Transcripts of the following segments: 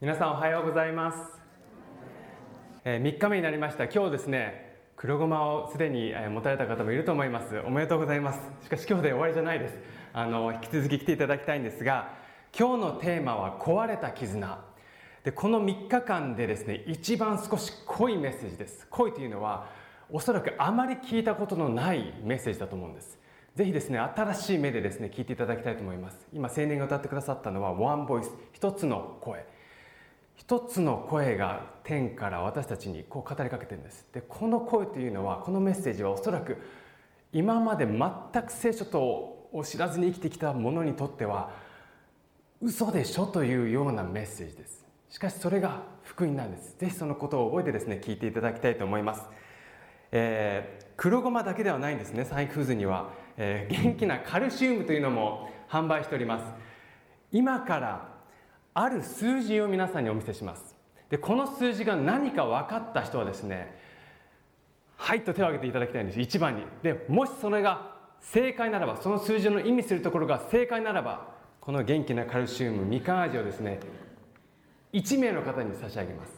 皆さんおはようございます、えー、3日目になりました。今日ですね黒ごまをすでに持たれた方もいると思います。おめでとうございます。しかし今日で終わりじゃないです。あの引き続き来ていただきたいんですが今日のテーマは壊れた絆。でこの3日間でですね一番少し濃いメッセージです。濃いというのはおそらくあまり聞いたことのないメッセージだと思うんです。ぜひですね新しい目でですね聞いていただきたいと思います。今青年が歌ってくださったのはワンボイス。一つの声。一つの声が天から私たちにこう語りかけてるんです。でこの声というのはこのメッセージはおそらく今まで全く聖書とを知らずに生きてきた者にとっては嘘でしょというようなメッセージです。しかしそれが福音なんです。ぜひそのことを覚えてですね聞いていただきたいと思います、えー、黒ごまだけではないんですねサイフーズには、えー、元気なカルシウムというのも販売しております。今からある数字を皆さんにお見せします。でこの数字が何か分かった人はですねはいと手を挙げていただきたいんです。一番に。でもしそれが正解ならばその数字の意味するところが正解ならばこの元気なカルシウムみかん味をですね1名の方に差し上げます。よ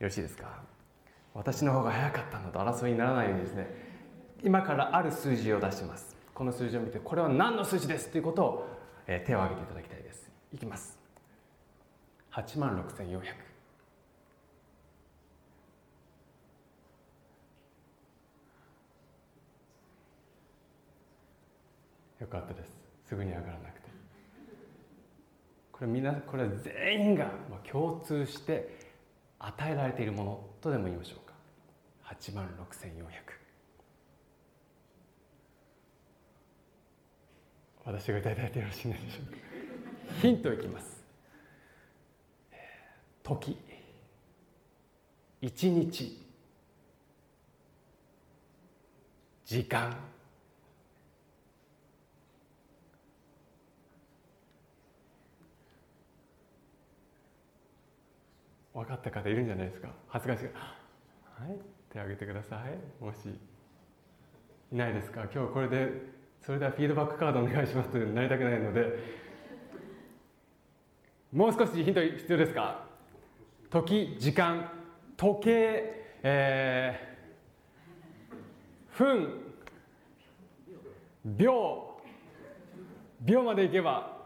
ろしいですか？私の方が早かったのと争いにならないようにですね今からある数字を出します。この数字を見てこれは何の数字ですということを、え、手を挙げていただきたいです。いきます。8万6400よかったです。すぐに上がらなくて。これみんなこれ全員が共通して与えられているものとでも言いましょうか。8万6400私が歌いいてよろしいでしょうか。ヒントいきます。時一日時間。分かった方いるんじゃないですか。恥ずかしい。はい。手を挙げてください。もしいないですか。今日これでそれではフィードバックカードお願いしますとなりたくないのでもう少しヒント必要ですか？時時間時計、えー、分秒。秒までいけば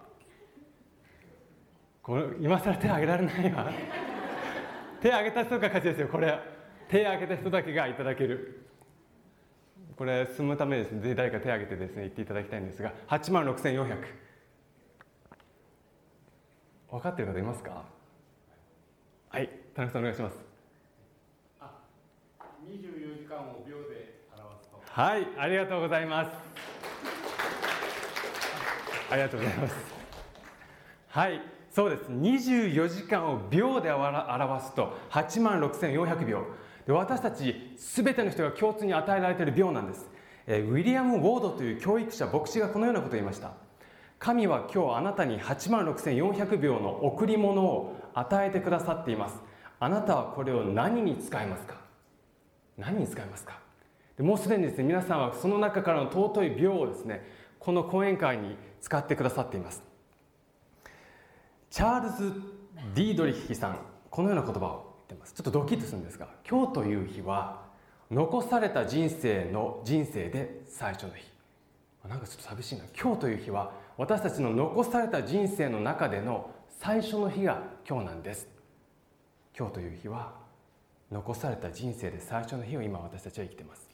これ今更手挙げられないわ。手挙げた人が勝ちですよこれ。手挙げた人だけがいただける。これ進むためですね。誰か手挙げてですね言っていただきたいんですが8万6400分かってる方いますか？はい田中さんお願いします。あ24時間を秒で表すと。はいありがとうございます。ありがとうございます。はいそうです。24時間を秒で表すと。8万6400秒。で私たち全ての人が共通に与えられている秒なんです、えー、ウィリアム・ウォードという教育者牧師がこのようなことを言いました。神は今日あなたに8万6400秒の贈り物を与えてくださっています。あなたはこれを何に使いますか？何に使いますか？でもうすでにですね皆さんはその中からの尊い秒をですねこの講演会に使ってくださっています。チャールズ・ディードリヒさんこのような言葉を言ってます。ちょっとドキッとするんですが今日という日は残された人生の人生で最初の日。なんかちょっと寂しいな。今日という日は私たちの残された人生の中での最初の日が今日なんです。今日という日は残された人生で最初の日を今私たちは生きてます。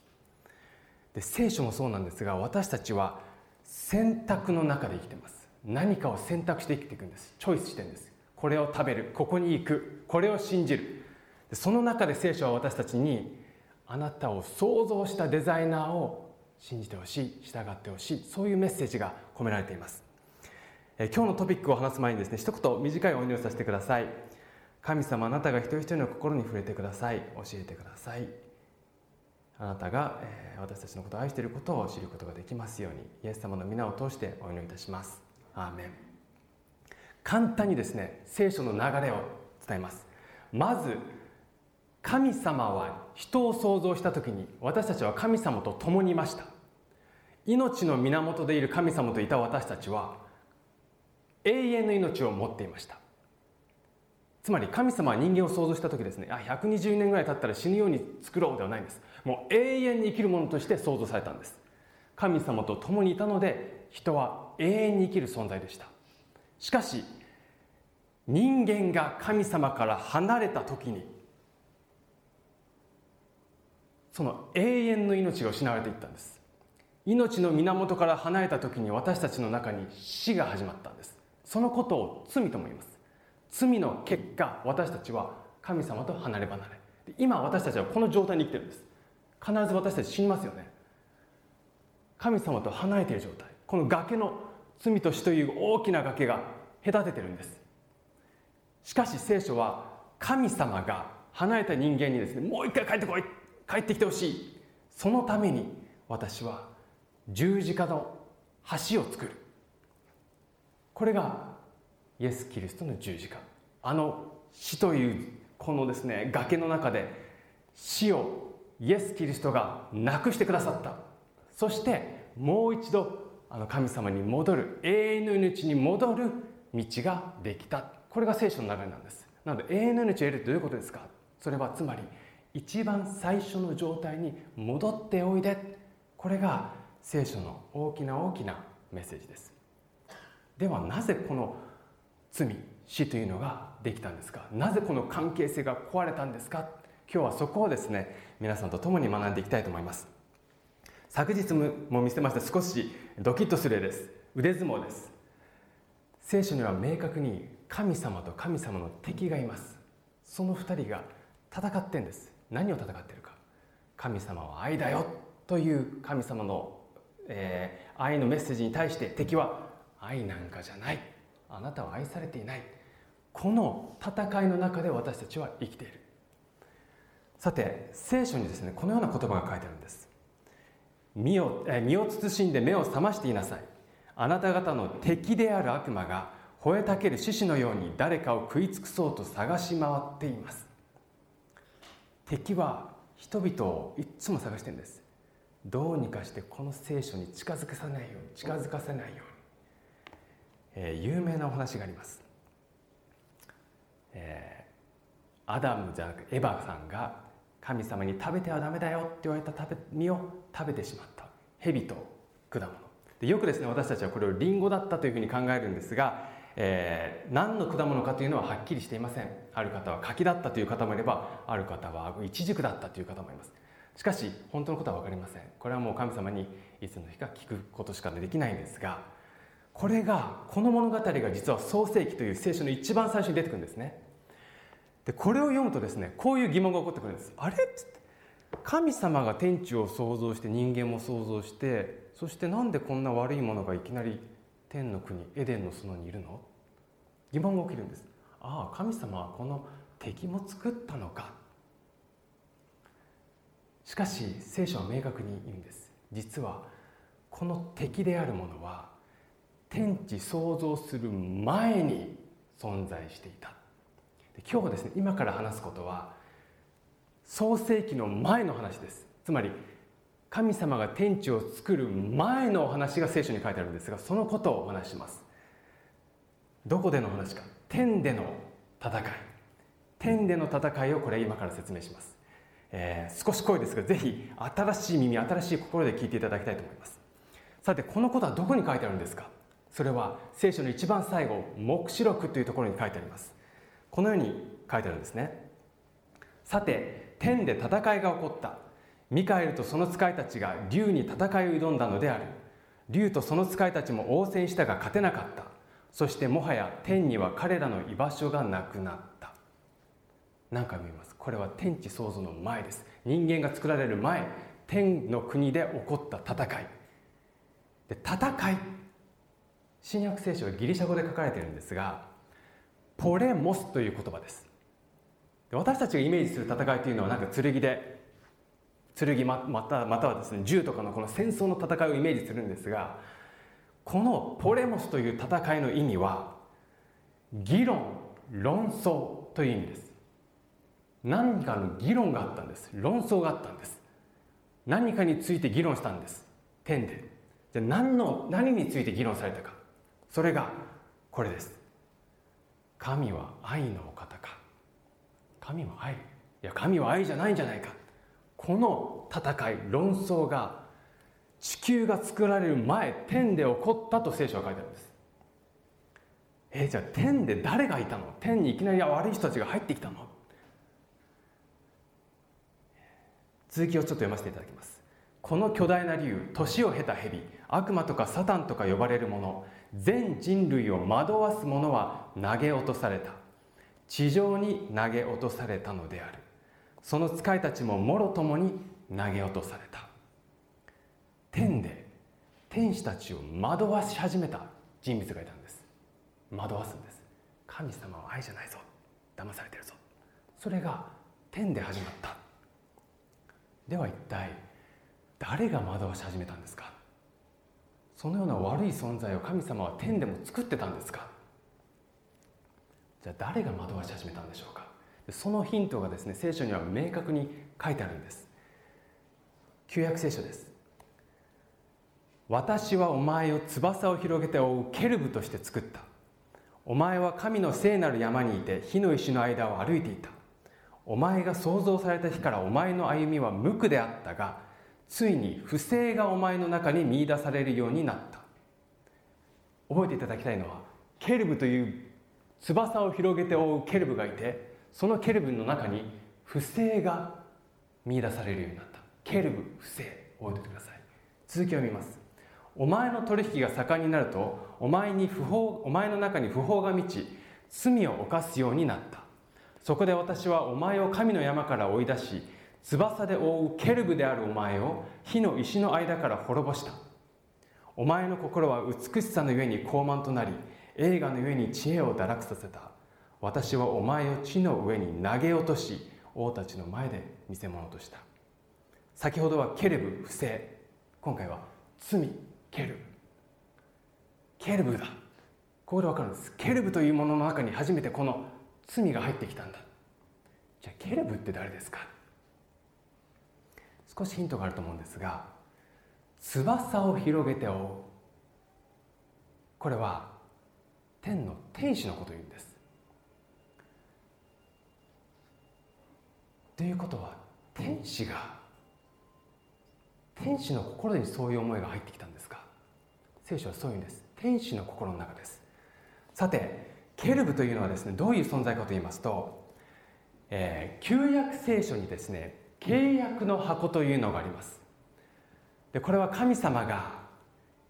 で聖書もそうなんですが私たちは選択の中で生きてます。何かを選択して生きていくんです。チョイスしてるんです。これを食べる。ここに行く。これを信じる。その中で聖書は私たちにあなたを創造したデザイナーを信じてほしい。従ってほしい。そういうメッセージが込められています。え今日のトピックを話す前にですね一言短いお祈りをさせてください。神様あなたが一人一人の心に触れてください。教えてください。あなたが、え、私たちのことを愛していることを知ることができますようにイエス様の皆を通してお祈りいたします。アーメン。簡単にですね聖書の流れを伝えます。まず神様は人を創造した時に私たちは神様と共にいました。命の源でいる神様といた私たちは永遠の命を持っていました。つまり神様は人間を創造した時ですね。あ120年ぐらい経ったら死ぬように作ろうではないんです。もう永遠に生きるものとして創造されたんです。神様と共にいたので人は永遠に生きる存在でした。しかし人間が神様から離れた時にその永遠の命が失われていったんです。命の源から離れた時に私たちの中に死が始まったんです。そのことを罪とも言います。罪の結果私たちは神様と離れ離れ。今私たちはこの状態に生きてるんです。必ず私たち死にますよね。神様と離れている状態。この崖の罪と死という大きな崖が隔ててるんです。しかし聖書は神様が離れた人間にですねもう一回帰ってこい帰ってきてほしい。そのために私は十字架の橋を作る。これがイエス・キリストの十字架。あの死というこのですね崖の中で死をイエス・キリストがなくしてくださった。そしてもう一度あの神様に戻る永遠の命に戻る道ができた。これが聖書の流れなんです。なので永遠の命を得るってどういうことですか？それはつまり一番最初の状態に戻っておいで。これが聖書の大きな大きなメッセージです。ではなぜこの罪死というのができたんですか？なぜこの関係性が壊れたんですか？今日はそこをですね皆さんと共に学んでいきたいと思います。昨日も見せました少しドキッとする絵です。腕相撲です。聖書には明確に神様と神様の敵がいます。その2人が戦ってんです。何を戦ってるか。神様は愛だよという神様の、えー、愛のメッセージに対して敵は愛なんかじゃない。あなたは愛されていない。この戦いの中で私たちは生きている。さて聖書にですねこのような言葉が書いてあるんです。身をえ身を慎んで目を覚ましていなさい。あなた方の敵である悪魔が吠えたける獅子のように誰かを食い尽くそうと探し回っています。敵は人々をいつも探してるんです。どうにかしてこの聖書に近づかさないように近づかせないように、えー、有名なお話があります、えー、アダムじゃなくエヴァさんが神様に食べてはダメだよって言われた食べ実を食べてしまった。蛇と果物。でよくですね私たちはこれをリンゴだったというふうに考えるんですがえー、何の果物かというのははっきりしていません。ある方は柿だったという方もいればある方はイチジクだったという方もいます。しかし本当のことは分かりません。これはもう神様にいつの日か聞くことしかできないんですがこれがこの物語が実は創世記という聖書の一番最初に出てくるんですね。でこれを読むとですねこういう疑問が起こってくるんです。あれ？っつって神様が天地を創造して人間も創造してそしてなんでこんな悪いものがいきなり天の国エデンの園にいるの？疑問が起きるんです。ああ神様はこの敵も作ったのか。しかし聖書は明確に言うんです。実はこの敵であるものは天地創造する前に存在していた。今日ですね今から話すことは創世紀の前の話です。つまり神様が天地を作る前のお話が聖書に書いてあるんですがそのことをお話します。どこでの話か。天での戦い。天での戦いをこれ今から説明します、えー、少し濃いですがぜひ新しい耳新しい心で聞いていただきたいと思います。さてこのことはどこに書いてあるんですか。それは聖書の一番最後黙示録というところに書いてあります。このように書いてあるんですね。さて天で戦いが起こった。ミカエルとその使いたちが竜に戦いを挑んだのである。竜とその使いたちも応戦したが勝てなかった。そしてもはや天には彼らの居場所がなくなった。何回も言います。これは天地創造の前です。人間が作られる前天の国で起こった戦い。で戦い新約聖書はギリシャ語で書かれているんですがポレモスという言葉です。私たちがイメージする戦いというのはなんか剣で剣またまたはですね銃とかのこの戦争の戦いをイメージするんですがこのポレモスという戦いの意味は議論論争という意味です。何かの議論があったんです。論争があったんです。何かについて議論したんです。天で。じゃあ何の何について議論されたか。それがこれです。神は愛のお方か。神は愛。いや神は愛じゃないんじゃないか。この戦い論争が地球が作られる前天で起こったと聖書は書いてあるんです。え、じゃあ天で誰がいたの？天にいきなり悪い人たちが入ってきたの？続きをちょっと読ませていただきます。この巨大な竜年を経た蛇悪魔とかサタンとか呼ばれる者全人類を惑わす者は投げ落とされた。地上に投げ落とされたのである。その使いたちももろともに投げ落とされた。天で天使たちを惑わし始めた人物がいたんです。惑わすんです。神様は愛じゃないぞ。騙されてるぞ。それが天で始まった。では一体誰が惑わし始めたんですか？そのような悪い存在を神様は天でも作ってたんですか？じゃあ誰が惑わし始めたんでしょうか？そのヒントがですね聖書には明確に書いてあるんです。旧約聖書です。私はお前を翼を広げて覆うケルブとして作った。お前は神の聖なる山にいて火の石の間を歩いていた。お前が創造された日からお前の歩みは無垢であったがついに不正がお前の中に見出されるようになった。覚えていただきたいのはケルブという翼を広げて覆うケルブがいてそのケルブの中に不正が見出されるようになった。ケルブ不正覚えておいてください。続きを見ます。お前の取引が盛んになるとお前に不法お前の中に不法が満ち罪を犯すようになった。そこで私はお前を神の山から追い出し翼で覆うケルブであるお前を火の石の間から滅ぼした。お前の心は美しさのゆえに高慢となり映画のゆえに知恵を堕落させた。私はお前を地の上に投げ落とし王たちの前で見せ物とした。先ほどはケルブ不正。今回は罪ケルブ。ケルブだ。ここで分かるんです。ケルブというものの中に初めてこの罪が入ってきたんだ。じゃあケルブって誰ですか？少しヒントがあると思うんですが翼を広げて覆う。これは天の天使のことを言うんです。ということは天使が天使の心にそういう思いが入ってきたんですか？聖書はそういうんです。天使の心の中です。さてケルブというのはですねどういう存在かと言いますと、えー、旧約聖書にですね契約の箱というのがあります。でこれは神様が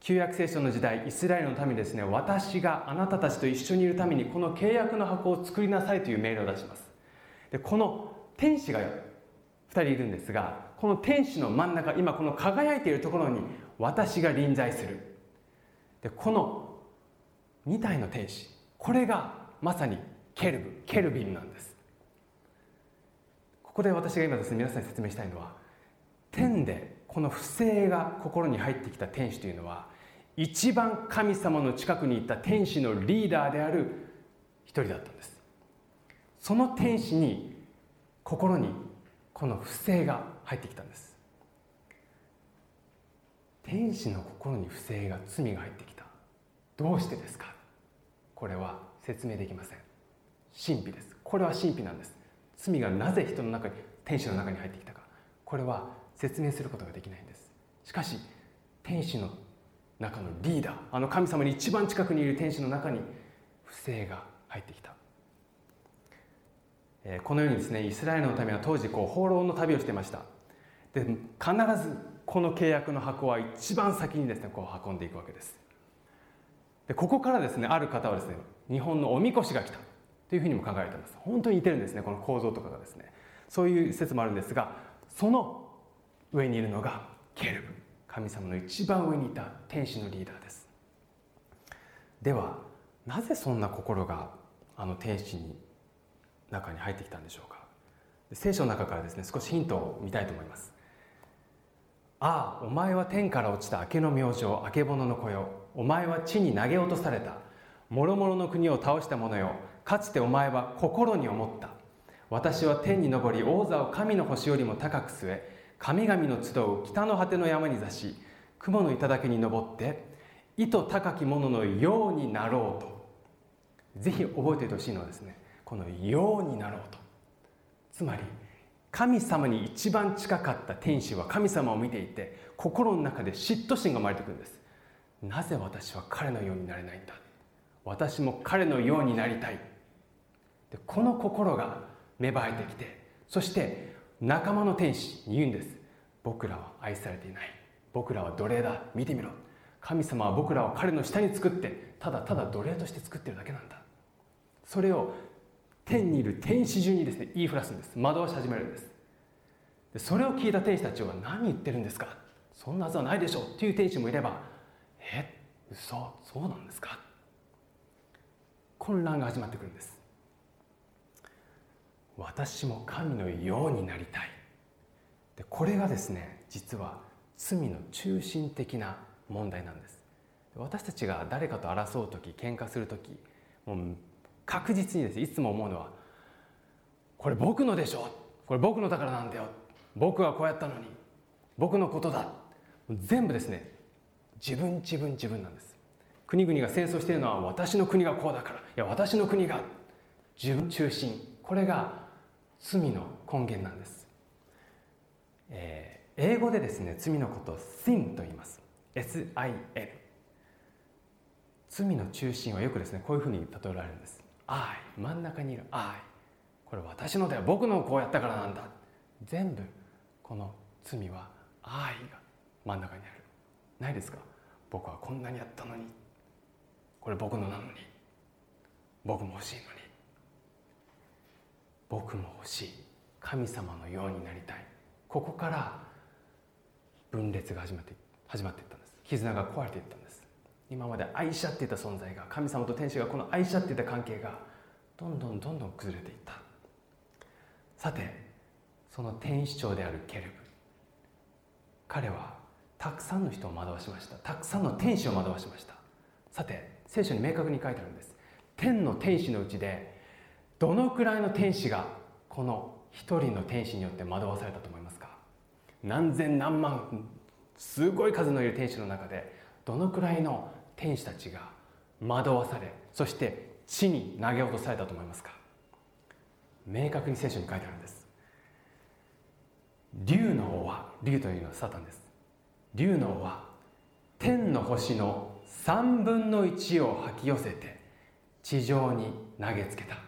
旧約聖書の時代イスラエルのためにですね私があなたたちと一緒にいるためにこの契約の箱を作りなさいという命令を出します。でこの天使が2人いるんですがこの天使の真ん中今この輝いているところに私が臨在する。でこの2体の天使これがまさにケルブケルビンなんです。ここで私が今ですね皆さんに説明したいのは天でこの不正が心に入ってきた天使というのは一番神様の近くにいた天使のリーダーである一人だったんです。その天使に心にこの不正が入ってきたんです。天使の心に不正が罪が入ってきた。どうしてですか？これは説明できません。神秘です。これは神秘なんです。罪がなぜ人の中に天使の中に入ってきたか。これは説明することができないんです。しかし天使の中のリーダーあの神様に一番近くにいる天使の中に不正が入ってきた。このようにですねイスラエルのためは当時こう放浪の旅をしてました。で必ずこの契約の箱は一番先にですねこう運んでいくわけです。でここからですねある方はですね日本のおみこしが来た。というふうにも考えられています。本当に似てるんですねこの構造とかがですね。そういう説もあるんですがその上にいるのがケルブ。神様の一番上にいた天使のリーダーです。ではなぜそんな心があの天使に中に入ってきたんでしょうか。聖書の中からですね少しヒントを見たいと思います。ああお前は天から落ちた明けの明星明けぼのの子よ。お前は地に投げ落とされた。諸々の国を倒した者よ。かつてお前は心に思った。私は天に昇り王座を神の星よりも高く据え神々の集う北の果ての山に座し雲の頂に登って意図高き者のようになろうと。ぜひ覚えておいてほしいのはですねこの「ようになろうと」つまり神様に一番近かった天使は神様を見ていて心の中で嫉妬心が生まれてくるんです。なぜ私は彼のようになれないんだ私も彼のようになりたい。でこの心が芽生えてきてそして仲間の天使に言うんです。僕らは愛されていない。僕らは奴隷だ。見てみろ。神様は僕らを彼の下に作ってただただ奴隷として作ってるだけなんだ。それを天にいる天使中にですね言いふらすんです。惑わし始めるんです。でそれを聞いた天使たちは何言ってるんですか。そんなはずはないでしょう。っていう天使もいればえ嘘。そうなんですか。混乱が始まってくるんです。私も神のようになりたい。でこれがですね実は罪の中心的な問題なんです。私たちが誰かと争う時喧嘩する時もう確実にです。いつも思うのはこれ僕のでしょこれ僕のだからなんだよ。僕はこうやったのに。僕のことだ。全部ですね自分自分自分なんです。国々が戦争しているのは私の国がこうだから。いや私の国が自分中心これが罪の根源なんです、えー、英語でですね罪のことを sin と言います。SIN 罪の中心はよくですねこういうふうに例えられるんです。I 真ん中にいる。I これ私のだよ僕のこうやったからなんだ。全部この罪は I が真ん中にある。ないですか？僕はこんなにやったのに。これ僕のなのに。僕も欲しいのに。僕も欲しい。神様のようになりたい。ここから分裂が始まって始まっていったんです。絆が壊れていったんです。今まで愛し合っていた存在が神様と天使がこの愛し合っていた関係がどんどんどんどん崩れていった。さてその天使長であるケルブ。彼はたくさんの人を惑わしました。たくさんの天使を惑わしました。さて聖書に明確に書いてあるんです。天の天使のうちでどのくらいの天使がこの一人の天使によって惑わされたと思いますか？何千何万すごい数のいる天使の中でどのくらいの天使たちが惑わされそして地に投げ落とされたと思いますか？明確に聖書に書いてあるんです。竜の王は竜というのはサタンです。竜の王は天の星の3分の1を吐き寄せて地上に投げつけた。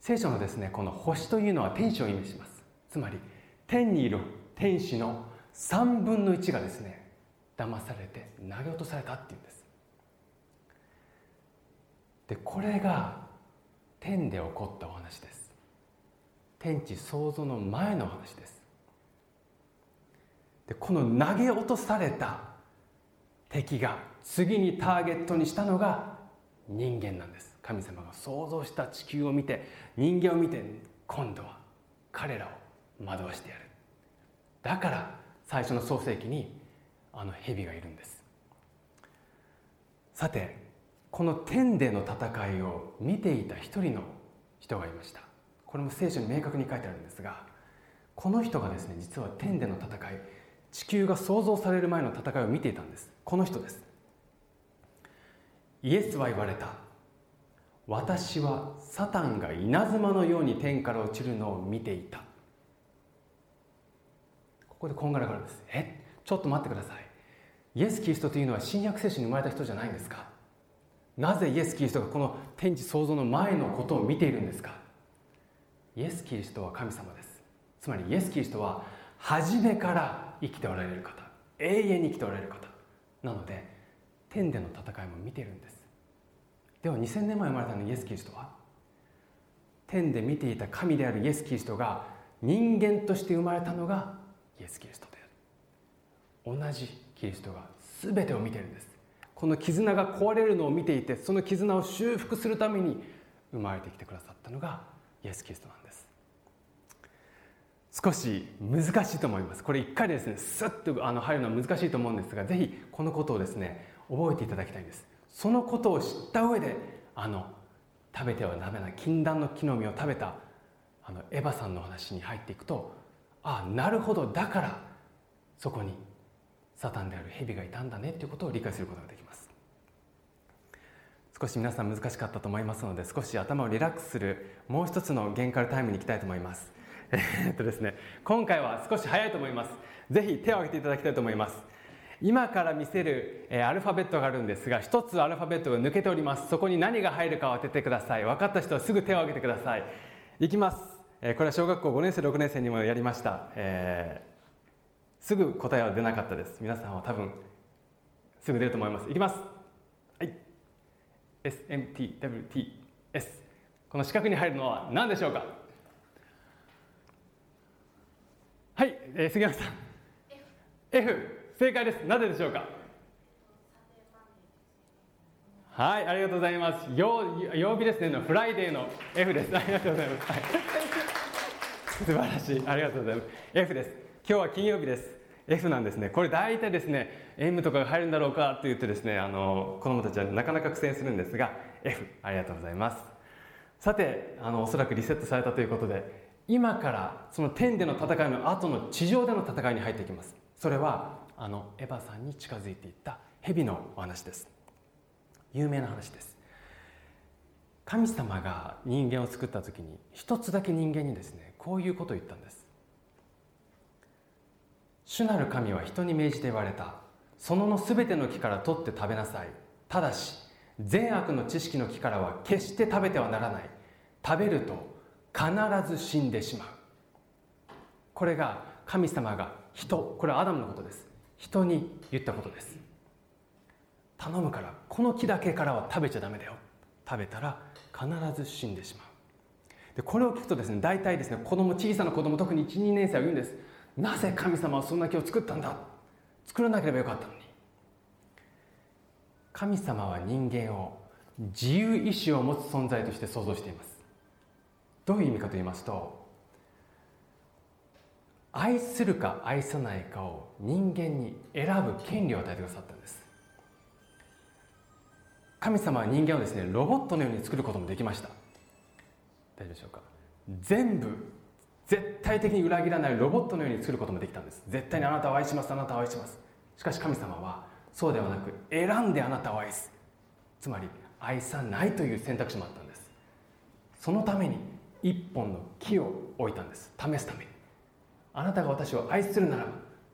聖書のですねこの星というのは天使を意味します。つまり天にいる天使の3分の1がですね騙されて投げ落とされたっていうんです。でこれが天で起こったお話です。天地創造の前の話です。でこの投げ落とされた敵が次にターゲットにしたのが人間なんです。神様が創造した地球を見て人間を見て今度は彼らを惑わしてやる。だから最初の創世記にあの蛇がいるんです。さてこの天での戦いを見ていた一人の人がいました。これも聖書に明確に書いてあるんですがこの人がですね実は天での戦い地球が創造される前の戦いを見ていたんです。この人です。イエスは言われた。私はサタンが稲妻のように天から落ちるのを見ていた。ここでこんがらがるんです。え？ちょっと待ってください。イエス・キリストというのは新約聖書に生まれた人じゃないんですか？なぜイエス・キリストがこの天地創造の前のことを見ているんですか？イエス・キリストは神様です。つまりイエス・キリストは初めから生きておられる方。永遠に生きておられる方。なので天での戦いも見ているんです。では2000年前生まれたのイエス・キリストは天で見ていた神であるイエス・キリストが人間として生まれたのがイエス・キリストである。同じキリストが全てを見ているんです。この絆が壊れるのを見ていてその絆を修復するために生まれてきてくださったのがイエス・キリストなんです。少し難しいと思います。これ一回でですねスッとあの入るのは難しいと思うんですがぜひこのことをですね覚えていただきたいんです。そのことを知った上であの食べてはダメな禁断の木の実を食べたあのエヴァさんの話に入っていくとああなるほどだからそこにサタンである蛇がいたんだねということを理解することができます。少し皆さん難しかったと思いますので少し頭をリラックスするもう一つの限界タイムに行きたいと思います。えっとですね今回は少し早いと思います。ぜひ手を挙げていただきたいと思います。今から見せる、えー、アルファベットがあるんですが一つアルファベットが抜けております。そこに何が入るかを当ててください。分かった人はすぐ手を挙げてください。いきます、えー、これは小学校5年生6年生にもやりました、えー、すぐ答えは出なかったです。皆さんは多分すぐ出ると思います。いきます。はい。SMTWTS この四角に入るのは何でしょうか？はい、えー、杉山さん。F, F 正解です。なぜでしょうか？はいありがとうございます。金曜日ですね。の Friday の F です。ありがとうございます、はい、素晴らしい。ありがとうございます。F です。今日は金曜日です。F なんですね。これ大体ですね M とかが入るんだろうかと言ってですねあの子供たちはなかなか苦戦するんですが F ありがとうございます。さてあのおそらくリセットされたということで今からその天での戦いの後の地上での戦いに入っていきます。それはあのエヴァさんに近づいていった蛇のお話です。有名な話です。神様が人間を作った時に一つだけ人間にですねこういうことを言ったんです。主なる神は人に命じて言われた。そののすべての木から取って食べなさい。ただし善悪の知識の木からは決して食べてはならない。食べると必ず死んでしまう。これが神様が人これはアダムのことです。人に言ったことです。頼むからこの木だけからは食べちゃダメだよ。食べたら必ず死んでしまう。でこれを聞くとですね大体ですね子供小さな子供特に12年生は言うんです。なぜ神様はそんな木を作ったんだ？作らなければよかったのに。神様は人間を自由意志を持つ存在として想像しています。どういう意味かと言いますと愛するか愛さないかを人間に選ぶ権利を与えてくださったんです。神様は人間をですねロボットのように作ることもできました。大丈夫でしょうか？全部絶対的に裏切らないロボットのように作ることもできたんです。絶対にあなたを愛しますあなたを愛します。しかし神様はそうではなく選んであなたを愛す。つまり愛さないという選択肢もあったんです。そのために一本の木を置いたんです。試すために。あなたが私を愛するなら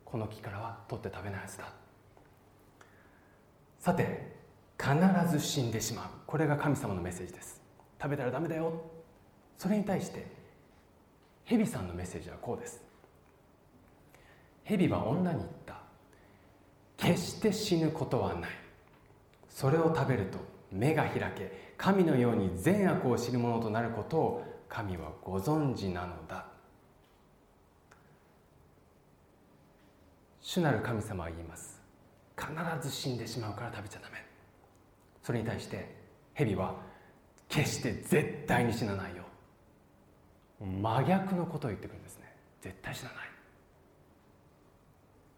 この木からは取って食べないはずだ。さて必ず死んでしまう。これが神様のメッセージです。食べたらダメだよ。それに対して蛇さんのメッセージはこうです。蛇は女に言った。決して死ぬことはない。それを食べると目が開け神のように善悪を知る者となることを神はご存知なのだ。主なる神様は言います。必ず死んでしまうから食べちゃダメ。それに対して蛇は決して絶対に死なないよ。真逆のことを言ってくるんですね。絶対死なない。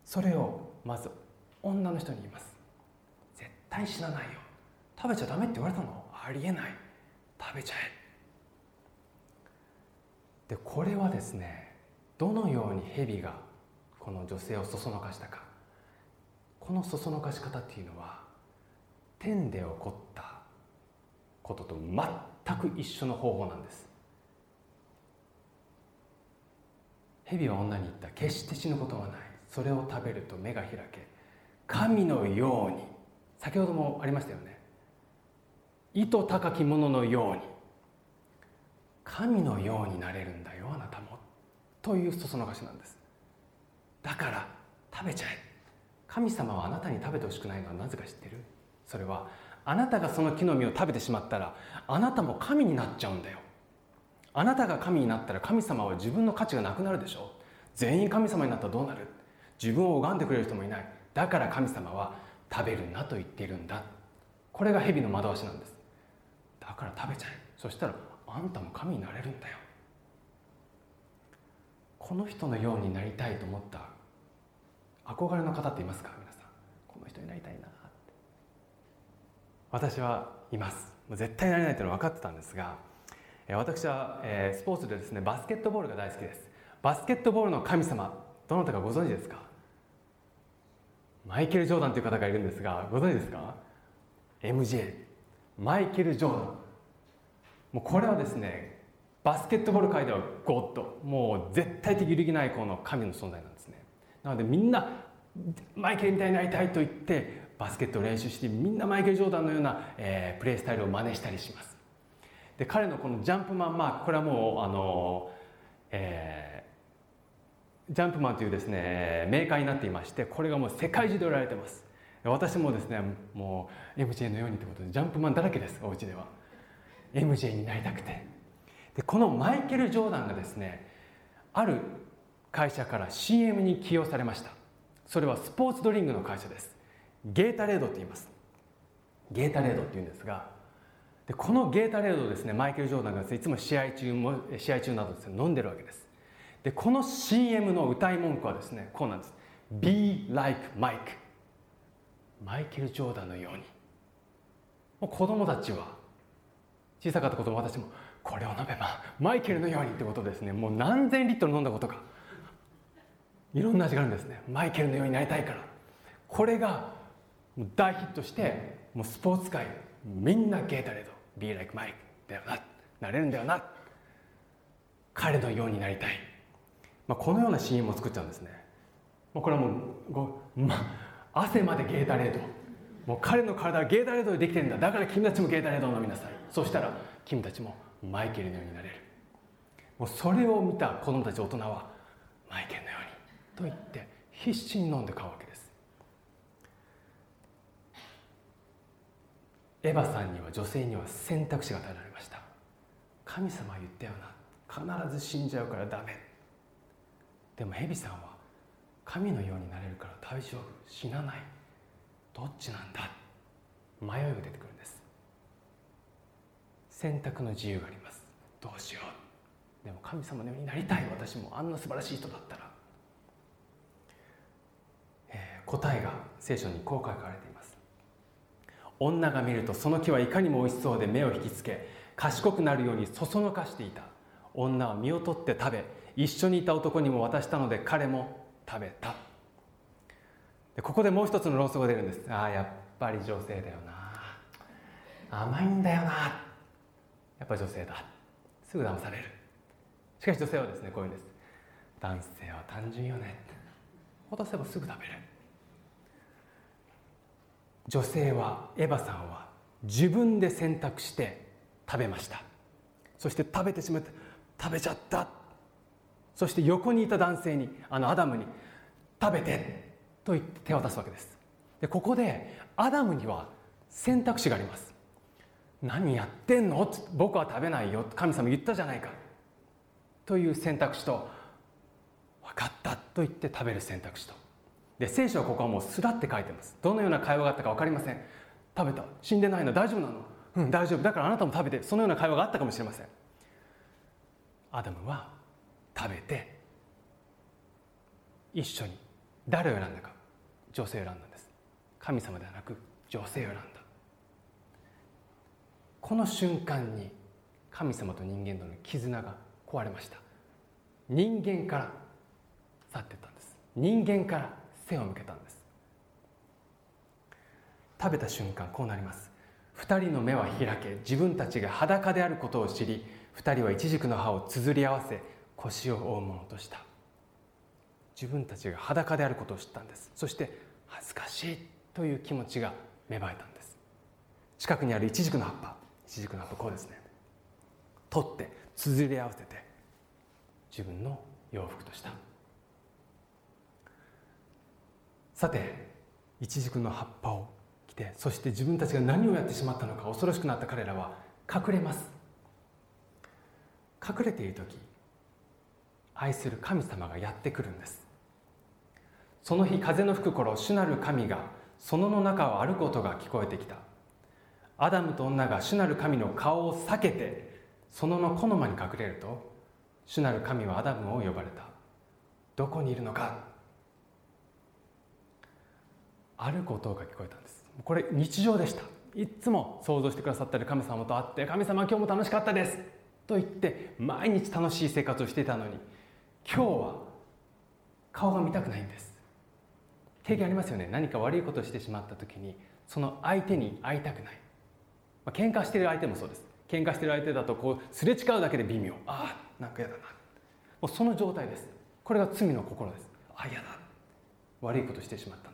それをまず女の人に言います。絶対死なないよ。食べちゃダメって言われたの？ありえない。食べちゃえ。でこれはですねどのように蛇がこの女性をそそのかしたか。このそそのかし方っていうのは天で起こったことと全く一緒の方法なんです。蛇は女に言った。決して死ぬことはない。それを食べると目が開け神のように。先ほどもありましたよね。意図高きもののように。神のようになれるんだよあなたも。というそそのかしなんです。だから食べちゃえ。神様はあなたに食べてほしくないのはなぜか知ってる？それはあなたがその木の実を食べてしまったらあなたも神になっちゃうんだよ。あなたが神になったら神様は自分の価値がなくなるでしょ。全員神様になったらどうなる？自分を拝んでくれる人もいない。だから神様は食べるなと言っているんだ。これが蛇の惑わしなんです。だから食べちゃえ。そしたらあんたも神になれるんだよ。この人のようになりたいと思った憧れの方っていますか？皆さん。この人になりたいなって。私はいます。絶対なれないというのは分かってたんですが私は、えスポーツでですねバスケットボールが大好きです。バスケットボールの神様どなたかご存知ですか？マイケル・ジョーダンという方がいるんですがご存知ですか？MJ マイケル・ジョーダン。もうこれはですねバスケットボール界ではゴッド。もう絶対的揺るぎないこの神の存在なんです。なのでみんなマイケルみたいになりたいと言ってバスケットを練習してみんなマイケル・ジョーダンのような、えー、プレースタイルを真似したりします。で彼のこのジャンプマンマークこれはもうあの、えー、ジャンプマンというですねメーカーになっていましてこれがもう世界中で売られてます。私もですねもう MJ のようにということでジャンプマンだらけですお家では。MJ になりたくて。でこのマイケル・ジョーダンがですねある会社から CM に起用されました。それはスポーツドリンクの会社です。ゲータレードって言います。ゲータレードって言うんですがでこのゲータレードをですねマイケル・ジョーダンがいつも試合中も試合中などですね飲んでるわけです。でこの CM の歌い文句はですねこうなんです。Be like Mike マイケル・ジョーダンのように。もう子供たちは小さかった子供私もこれを飲めばマイケルのようにってことですね。もう何千リットル飲んだことか。いろんな味があるんですね。マイケルのようになりたいから。これが大ヒットしてもうスポーツ界みんなゲータレード。Be like Mike だよな。なれるんだよな。彼のようになりたい、まあ、このような CM を作っちゃうんですね。もうこれはもうご、ま、汗までゲータレード。もう彼の体はゲータレードでできてるんだ。だから君たちもゲータレードを飲みなさい。そしたら君たちもマイケルのようになれる。もうそれを見た子供たち大人はマイケル。と言って必死に飲んで買うわけです。エヴァさんには女性には選択肢が与えられました。神様言ったよな。必ず死んじゃうからダメ。でもヘビさんは神のようになれるから大丈夫。死なない。どっちなんだ。迷いが出てくるんです。選択の自由があります。どうしよう。でも神様のようになりたい。私もあんな素晴らしい人だったら、答えが聖書にこう書かれています。女が見るとその木はいかにも美味しそうで目を引きつけ賢くなるようにそそのかしていた。女は身を取って食べ一緒にいた男にも渡したので彼も食べた。でここでもう一つの論争が出るんです。ああやっぱり女性だよな。甘いんだよな。やっぱり女性だ。すぐ騙される。しかし女性はですねこういうんです。男性は単純よね。渡せばすぐ食べる。女性はエヴァさんは自分で選択して食べました。そして食べてしまって食べちゃった。そして横にいた男性にあのアダムに食べてと言って手を渡すわけです。でここでアダムには選択肢があります。何やってんの？僕は食べないよ。神様言ったじゃないか。という選択肢と分かった。と言って食べる選択肢と。で聖書はここはもうすらって書いてます。どのような会話があったか分かりません。食べた。死んでないの。大丈夫なの？うん。大丈夫。だからあなたも食べてそのような会話があったかもしれません。アダムは食べて一緒に誰を選んだか。女性を選んだんです。神様ではなく女性を選んだ。この瞬間に神様と人間との絆が壊れました。人間から去っていったんです。人間から背を向けたんです。食べた瞬間こうなります。二人の目は開け自分たちが裸であることを知り二人は一軸の葉をつづり合わせ腰を覆うものとした。自分たちが裸であることを知ったんです。そして恥ずかしいという気持ちが芽生えたんです。近くにある一軸の葉っぱ。一軸の葉っぱこうですね。取ってつづり合わせて自分の洋服とした。さて一軸の葉っぱを着てそして自分たちが何をやってしまったのか恐ろしくなった彼らは隠れます。隠れている時愛する神様がやってくるんです。その日風の吹く頃主なる神がそのの中を歩く音が聞こえてきた。アダムと女が主なる神の顔を避けてそのの木の間に隠れると主なる神はアダムを呼ばれた。どこにいるのか歩く音が聞こえたんです。これ日常でした。いつも想像してくださってる神様と会って神様今日も楽しかったですと言って毎日楽しい生活をしていたのに今日は顔が見たくないんです経験ありますよね。何か悪いことをしてしまった時にその相手に会いたくない。まあ、喧嘩してる相手もそうです。喧嘩してる相手だとこうすれ違うだけで微妙。ああなんか嫌だな。もうその状態です。これが罪の心です。あ嫌だ。悪いことしてしまった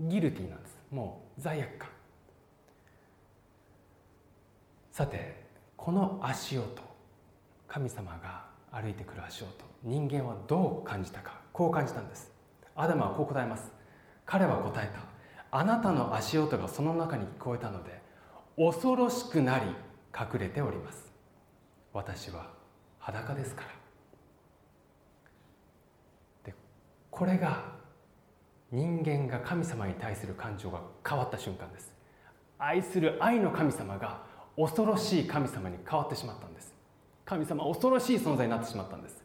ギルティなんです。もう罪悪感。さてこの足音神様が歩いてくる足音人間はどう感じたかこう感じたんです。アダムはこう答えます。彼は答えた。あなたの足音がその中に聞こえたので恐ろしくなり隠れております。私は裸ですから。でこれが人間が神様に対する感情が変わった瞬間です。愛する愛の神様が恐ろしい神様に変わってしまったんです。神様恐ろしい存在になってしまったんです。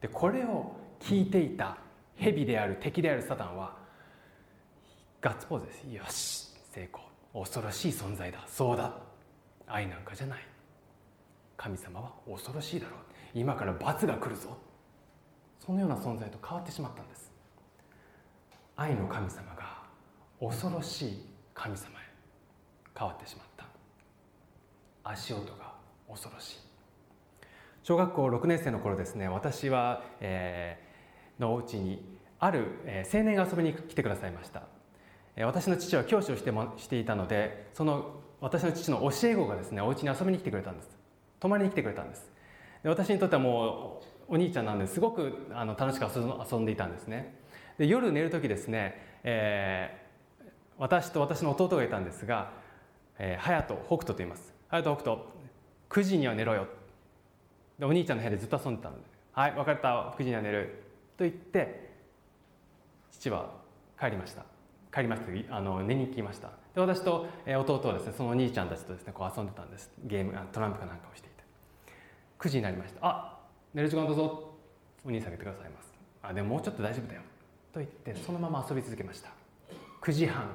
でこれを聞いていた蛇である敵であるサタンはガッツポーズです。よし成功。恐ろしい存在だ。そうだ。愛なんかじゃない。神様は恐ろしいだろう。今から罰が来るぞ。そのような存在と変わってしまったんです。愛の神様が恐ろしい神様へ変わってしまった。足音が恐ろしい。小学校6年生の頃ですね私は、えー、のお家にある、えー、青年が遊びに来てくださいました。私の父は教師をしてもしていたのでその私の父の教え子がですねお家に遊びに来てくれたんです。泊まりに来てくれたんです。で私にとってはもうお兄ちゃんなんですごくあの楽しく遊んでいたんですね。で夜寝る時ですね、えー、私と私の弟がいたんですが、えー、隼人北斗と言います。隼人北斗9時には寝ろよ。でお兄ちゃんの部屋でずっと遊んでたので「はい分かった9時には寝る」と言って父は帰りました。帰りましたあの寝に行きました。で私と弟はですねそのお兄ちゃんたちとですねこう遊んでたんです。ゲームトランプかなんかをしていて。9時になりました「あ寝る時間どうぞ。お兄さんあげてくださいます」あ「でももうちょっと大丈夫だよ」と言ってそのまま遊び続けました。9時半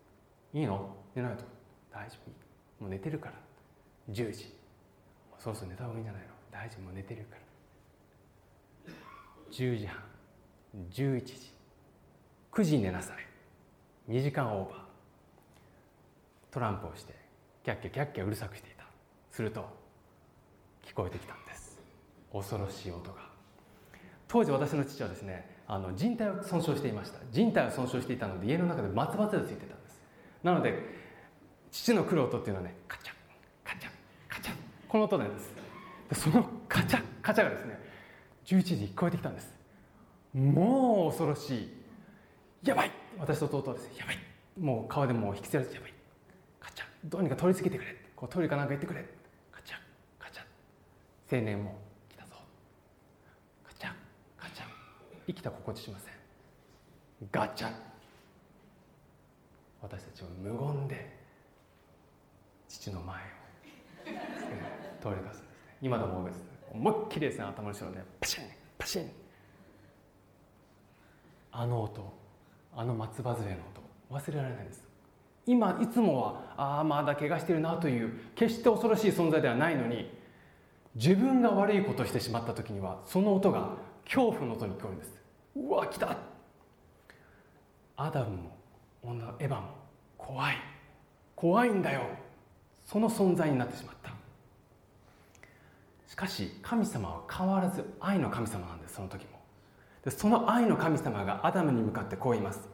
「いいの？寝ないと。大丈夫。もう寝てるから。10時。そろそろ寝た方がいいんじゃないの？大丈夫。もう寝てるから。10時半。11時。9時寝なさい。2時間オーバー。トランプをしてキャッキャキャッキャうるさくしていた。すると聞こえてきたんです。恐ろしい音が。当時私の父はですねあの人体を損傷していました。人体を損傷していたので家の中で松葉杖ついてたんです。なので父の来る音っていうのはねカチャカチャカチャこの音なんです。そのカチャカチャがですね11時に聞こえてきたんです。もう恐ろしい。やばい。私と弟はですやばい。もう川でもう引きずられてやばい。カチャどうにか取り付けてくれ。こうトイレかなんか行ってくれ。カチャカチャ青年も来たぞカチャカチャ生きた心地しません。ガチャ。私たちは無言で父の前を。通り出すんですね。今でも覚えて思いっきりですね頭の後ろで。パシンパシン。あの音あの松葉杖の音。忘れられないです。今いつもはああまだ怪我してるなという決して恐ろしい存在ではないのに自分が悪いことをしてしまった時にはその音が恐怖の音に聞こえるんです。うわ来た。アダムも女エヴァも怖い。怖いんだよ。その存在になってしまった。しかし神様は変わらず愛の神様なんですその時も。でその愛の神様がアダムに向かってこう言います。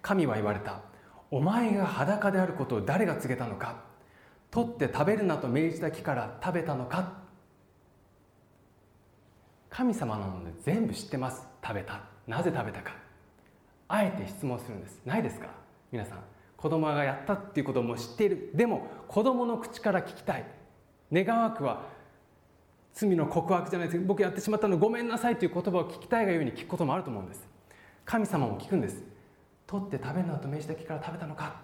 神は言われた。お前が裸であることを誰が告げたのか。取って食べるなと命じた木から食べたのか。神様なので全部知ってます。食べた？なぜ食べたか？あえて質問するんです。ないですか？皆さん。子供がやったっていうことも知っている。でも子供の口から聞きたい。願わくは罪の告白じゃないです僕やってしまったのごめんなさいという言葉を聞きたいがゆえに聞くこともあると思うんです。神様も聞くんです。取って食べるなと命じた木から食べたのか？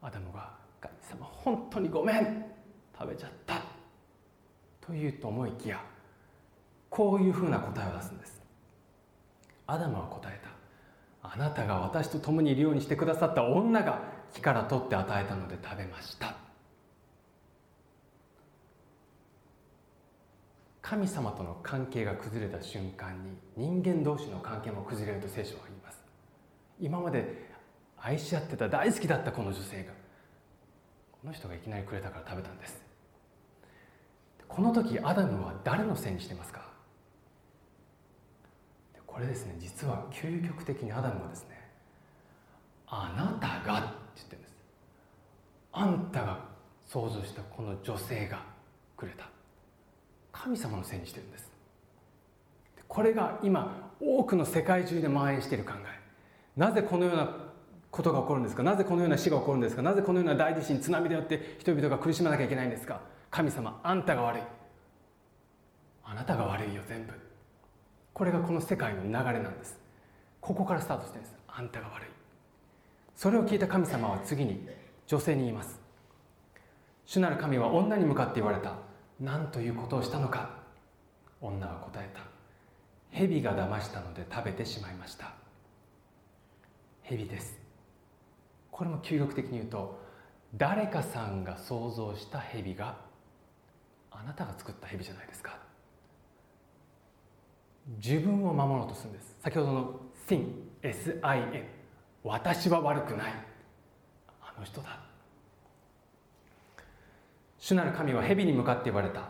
アダムが神様本当にごめん。食べちゃった。というと思いきやこういうふうな答えを出すんです。アダムは答えた。あなたが私と共にいるようにしてくださった女が木から取って与えたので食べました。神様との関係が崩れた瞬間に人間同士の関係も崩れると聖書は言います。今まで愛し合ってた大好きだったこの女性がこの人がいきなりくれたから食べたんです。この時アダムは誰のせいにしてますか？これですね。実は究極的にアダムはですねあなたがって言ってるんです。あんたが想像したこの女性がくれた。神様のせいにしてるんです。これが今多くの世界中で蔓延している考え。なぜこのようなことが起こるんですか？なぜこのような死が起こるんですか？なぜこのような大地震津波でよって人々が苦しまなきゃいけないんですか？神様あんたが悪い。あなたが悪いよ全部。これがこの世界の流れなんです。ここからスタートしてるんです。あんたが悪い。それを聞いた神様は次に女性に言います。主なる神は女に向かって言われた。何ということをしたのか。女は答えた。蛇が騙したので食べてしまいました。蛇です。これも究極的に言うと誰かさんが想像した蛇があなたが作った蛇じゃないですか。自分を守ろうとするんです。先ほどの sin sin 私は悪くない。あの人だ。主なる神は蛇に向かって言われた。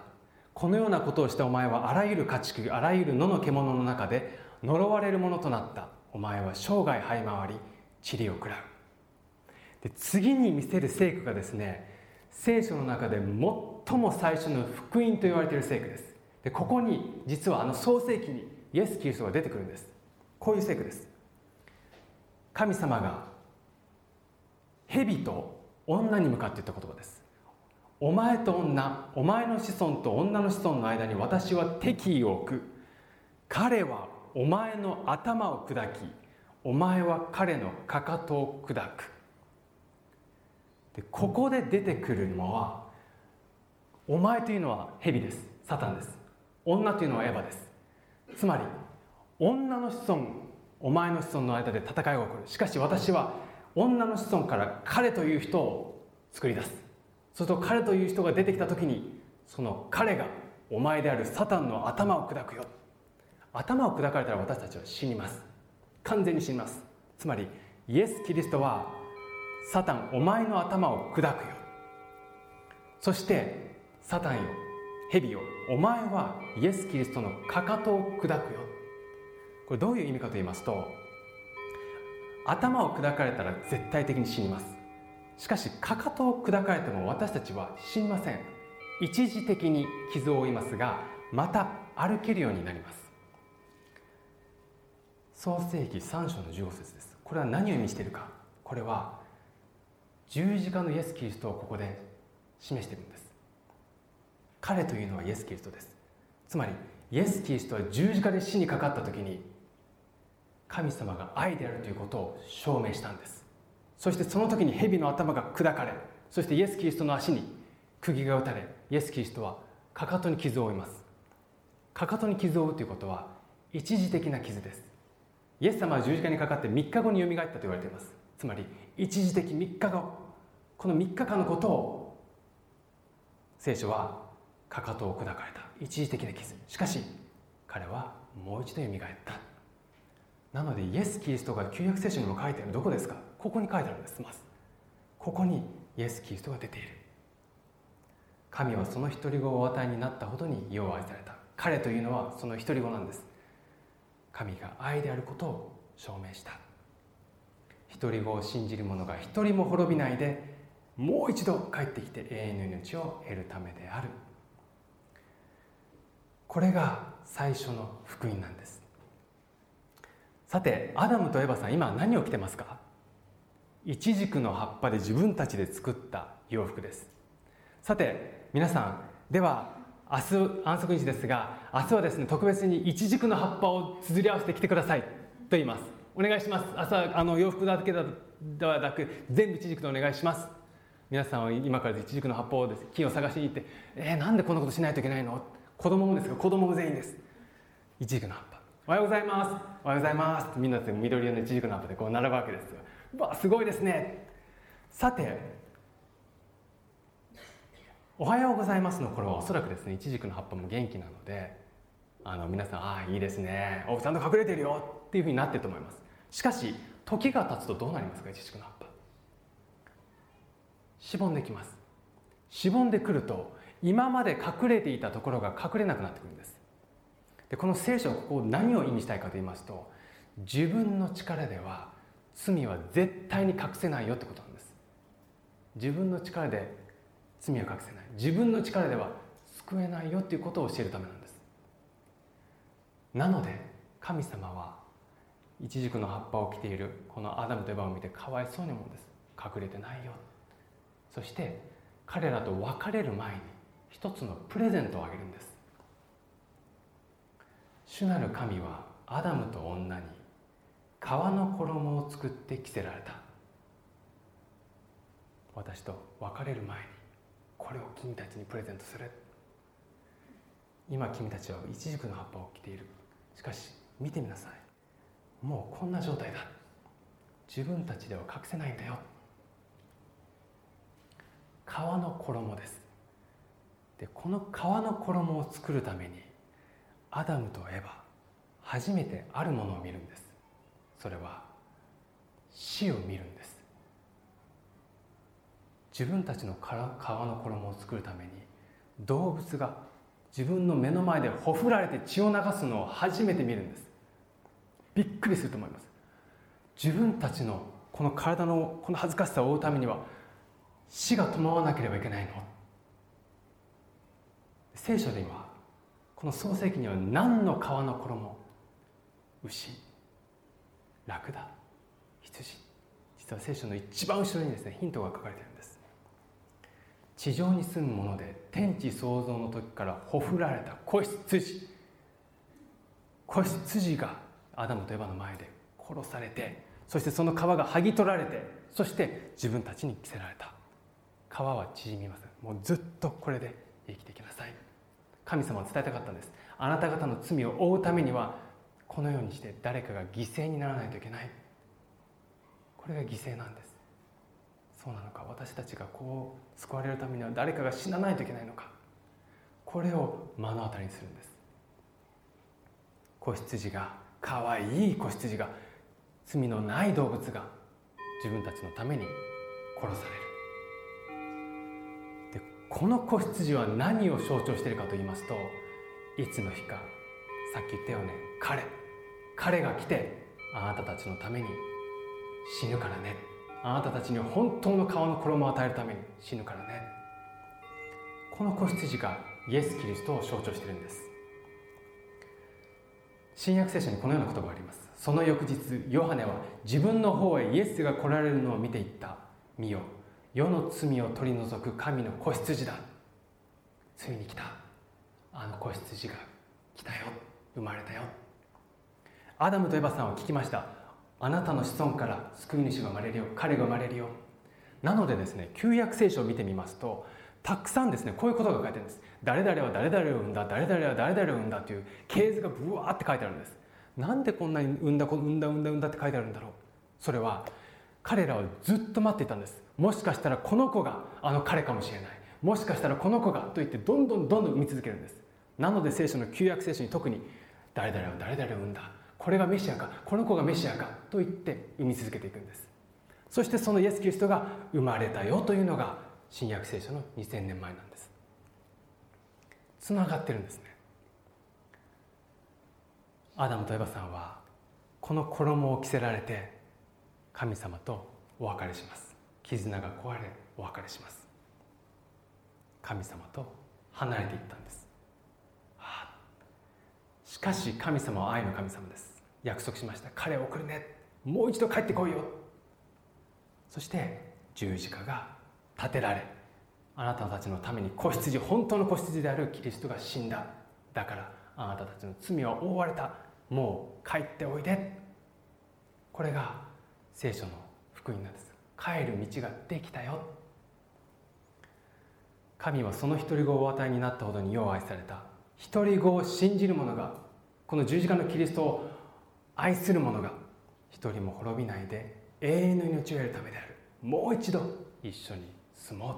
このようなことをしたお前はあらゆる家畜あらゆる野の獣の中で呪われるものとなった。お前は生涯這い回り塵を食らう。で次に見せる聖句がですね聖書の中で最も最初の福音と言われている聖句です。でここに実はあの創世記にイエス・キリストが出てくるんです。こういう聖句です。神様が蛇と女に向かって言った言葉です。お前と女お前の子孫と女の子孫の間に私は敵意を置く。彼はお前の頭を砕きお前は彼のかかとを砕く。でここで出てくるのはお前というのは蛇です。サタンです。女というのはエヴァです。つまり女の子孫お前の子孫の間で戦いが起こる。しかし私は女の子孫から彼という人を作り出す。すると彼という人が出てきた時にその彼がお前であるサタンの頭を砕くよ。頭を砕かれたら私たちは死にます。完全に死にます。つまりイエス・キリストはサタンお前の頭を砕くよ。そしてサタンよ。蛇よお前はイエス・キリストのかかとを砕くよ。これどういう意味かと言いますと頭を砕かれたら絶対的に死にます。しかしかかとを砕かれても私たちは死にません。一時的に傷を負いますがまた歩けるようになります。創世紀3章の15節です。これは何を意味しているか。これは十字架のイエス・キリストをここで示しているんです。彼というのはイエス・キリストです。つまりイエス・キリストは十字架で死にかかった時に神様が愛であるということを証明したんです。そしてその時に蛇の頭が砕かれそしてイエス・キリストの足に釘が打たれイエス・キリストはかかとに傷を負います。かかとに傷を負うということは一時的な傷です。イエス様は十字架にかかって3日後によみがえったと言われています。つまり一時的3日後。この3日間のことを聖書はかかとを砕かれた。一時的な傷。しかし彼はもう一度よみがえった。なのでイエス・キリストが旧約聖書にも書いてある。どこですか？ここに書いてあるんです。まず。ここにイエス・キリストが出ている。神はその独り子をお与えになったほどに世を愛された。彼というのはその独り子なんです。神が愛であることを証明した。独り子を信じる者が一人も滅びないでもう一度帰ってきて永遠の命を得るためである。これが最初の福音なんです。さてアダムとエバさん今何を着てますか？イチジクの葉っぱで自分たちで作った洋服です。さて皆さんでは明日安息日ですが明日はですね特別にイチジクの葉っぱを綴り合わせてきてください。と言います。お願いします。朝あの洋服だけではなく全部イチジクでお願いします。皆さんは今からイチジクの葉っぱをです木を探しに行ってえー、なんでこんなことしないといけないの？子供もですが子供も全員です。イチジクの葉っぱ。おはようございます。おはようございます。みんなで緑色のイチジクの葉っぱでこう並ぶわけですよ。わすごいですね。さておはようございますの頃はおそらくですねイチジクの葉っぱも元気なのであの皆さんああいいですね。おちゃんと隠れてるよ。っていうふうになってると思います。しかし時が経つとどうなりますかイチジクの葉っぱ。しぼんできます。しぼんでくると今まで隠れていたところが隠れなくなってくるんです。でこの聖書ここ何を意味したいかと言いますと自分の力では罪は絶対に隠せないよってことなんです。自分の力で罪は隠せない。自分の力では救えないよっていうことを教えるためなんです。なので神様はイチジクの葉っぱを着ているこのアダムとエヴァを見てかわいそうに思うんです。隠れてないよ。そして彼らと別れる前に一つのプレゼントをあげるんです。主なる神はアダムと女に皮の衣を作って着せられた。私と別れる前にこれを君たちにプレゼントする。今君たちはイチジクの葉っぱを着ている。しかし見てみなさい。もうこんな状態だ。自分たちでは隠せないんだよ。皮の衣です。でこの皮の衣を作るためにアダムとエヴァ初めてあるものを見るんです。それは死を見るんです。自分たちの皮の衣を作るために動物が自分の目の前でほふられて血を流すのを初めて見るんです。びっくりすると思います。自分たちのこの体のこの恥ずかしさを負うためには死が伴わなければいけないの。聖書ではこの創世記には何の皮の衣牛ラクダ羊実は聖書の一番後ろにですねヒントが書かれてるんです。地上に住むもので天地創造の時からほふられた子羊。子羊がアダムとエバの前で殺されてそしてその皮が剥ぎ取られてそして自分たちに着せられた。皮は縮みますもうずっとこれで生きていきなさい神様は伝えたかったんです。あなた方の罪を負うためにはこのようにして誰かが犠牲にならないといけない。これが犠牲なんです。そうなのか。私たちがこう救われるためには誰かが死なないといけないのか。これを目の当たりにするんです。子羊がかわいい子羊が罪のない動物が自分たちのために殺される。この子羊は何を象徴しているかと言いますといつの日かさっき言ったよね彼彼が来てあなたたちのために死ぬからね。あなたたちに本当の顔の衣を与えるために死ぬからね。この子羊がイエス・キリストを象徴しているんです。新約聖書にこのような言葉があります。その翌日ヨハネは自分の方へイエスが来られるのを見ていった。見よ。世の罪を取り除く神の子羊だ。ついに来た。あの子羊が来たよ。生まれたよ。アダムとエバさんは聞きました。あなたの子孫から救い主が生まれるよ。彼が生まれるよ。なのでですね旧約聖書を見てみますとたくさんですねこういうことが書いてあるんです。誰々は誰々を産んだ。誰々は誰々を産んだ。という系図がブワーって書いてあるんです。なんでこんなに産んだ産んだ産んだ産んだって書いてあるんだろう。それは彼らはずっと待っていたんです。もしかしたらこの子があの彼かもしれない。もしかしたらこの子がと言ってどんどんどんどん産み続けるんです。なので聖書の旧約聖書に特に誰々は誰々を産んだ。これがメシアか。この子がメシアかと言って産み続けていくんです。そしてそのイエス・キリストが生まれたよというのが新約聖書の2000年前なんです。つながってるんですね。アダムとエバさんはこの衣を着せられて神様とお別れします。絆が壊れお別れします。神様と離れていったんです。しかし神様は愛の神様です。約束しました。彼を送るね。もう一度帰ってこいよ。そして十字架が立てられあなたたちのために子羊本当の子羊であるキリストが死んだ。だからあなたたちの罪は覆われた。もう帰っておいで。これが聖書の福音なんです。帰る道ができたよ。神はその独り子をお与えになったほどによう愛された。独り子を信じる者がこの十字架のキリストを愛する者が一人も滅びないで永遠の命を得るためである。もう一度一緒に住もう。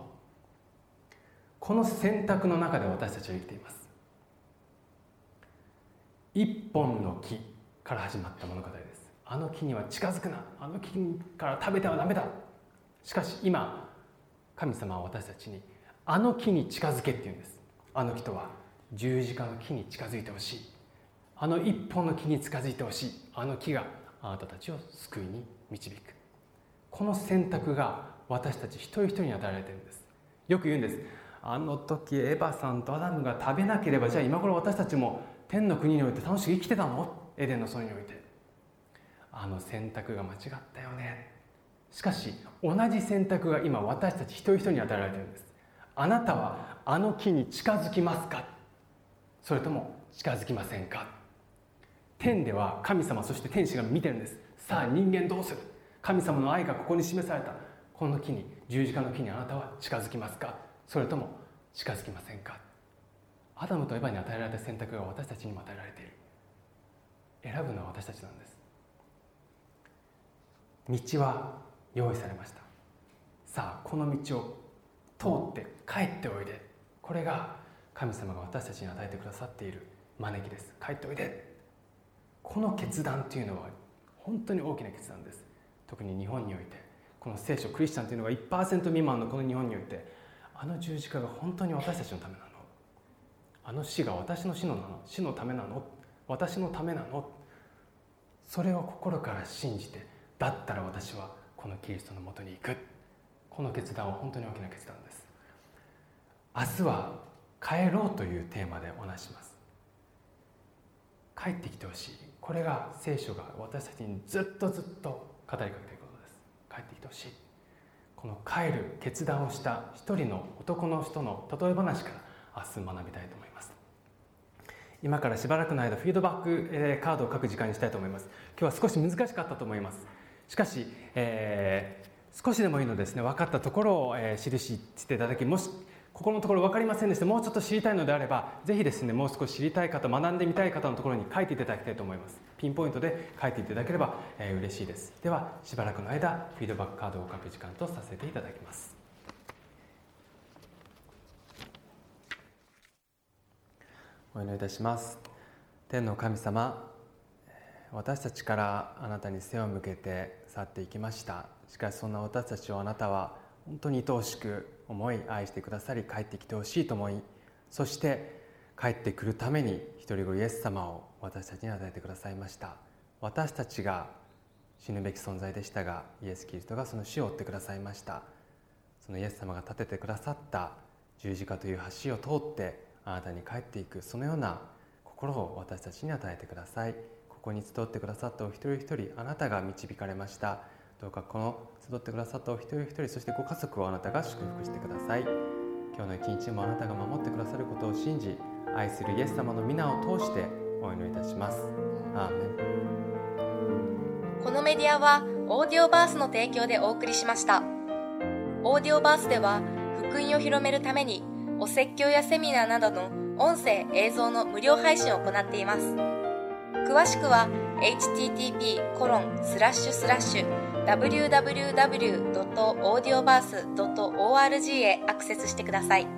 この選択の中で私たちは生きています。一本の木から始まった物語です。あの木には近づくな。あの木から食べてはダメだ。しかし今神様は私たちにあの木に近づけって言うんです。あの人は十字架の木に近づいてほしい。あの一本の木に近づいてほしい。あの木があなたたちを救いに導く。この選択が私たち一人一人に与えられてるんです。よく言うんです。あの時エヴァさんとアダムが食べなければじゃあ今頃私たちも天の国において楽しく生きてたの？エデンの園において。あの選択が間違ったよね。しかし同じ選択が今私たち一人一人に与えられているんです。あなたはあの木に近づきますか？それとも近づきませんか？天では神様そして天使が見てるんです。さあ人間どうする？神様の愛がここに示された。この木に十字架の木にあなたは近づきますか？それとも近づきませんか？アダムとエヴァに与えられた選択が私たちにも与えられている。選ぶのは私たちなんです。道は用意されました。さあこの道を通って帰っておいで。これが神様が私たちに与えてくださっている招きです。帰っておいで。この決断というのは本当に大きな決断です。特に日本において。この聖書クリスチャンというのが1%未満のこの日本においてあの十字架が本当に私たちのためなの。あの死が私の死のなの。死のためなの。私のためなの。それを心から信じてだったら私はこのキリストのもとに行く。この決断は本当に大きな決断です。明日は帰ろうというテーマでお話します。帰ってきてほしい。これが聖書が私たちにずっとずっと語りかけていることです。帰ってきてほしい。この帰る決断をした一人の男の人の例え話から明日学びたいと思います。今からしばらくの間フィードバックカードを書く時間にしたいと思います。今日は少し難しかったと思います。しかし、えー、少しでもいいのですね分かったところを、えー、印していただきもしここのところ分かりませんでしたもうちょっと知りたいのであればぜひですねもう少し知りたい方学んでみたい方のところに書いていただきたいと思います。ピンポイントで書いていただければ、えー、嬉しいです。ではしばらくの間フィードバックカードを書く時間とさせていただきます。お祈りいたします。天の神様私たちからあなたに背を向けて去っていきました。しかしそんな私たちをあなたは本当に愛おしく思い愛してくださり帰ってきてほしいと思いそして帰ってくるために一人子イエス様を私たちに与えてくださいました。私たちが死ぬべき存在でしたがイエス・キリストがその死を追ってくださいました。そのイエス様が立ててくださった十字架という橋を通ってあなたに帰っていくそのような心を私たちに与えてください。こに集ってくださったお一人一人あなたが導かれました。どうかこの集ってくださったお一人一人そしてご家族をあなたが祝福してください。今日の一日もあなたが守ってくださることを信じ愛するイエス様の皆を通してお祈りいたします。アーメン。このメディアはオーディオバースの提供でお送りしました。オーディオバースでは福音を広めるためにお説教やセミナーなどの音声映像の無料配信を行っています。詳しくは http コロンスラッシュスラッシュ www.audioverse.org へアクセスしてください。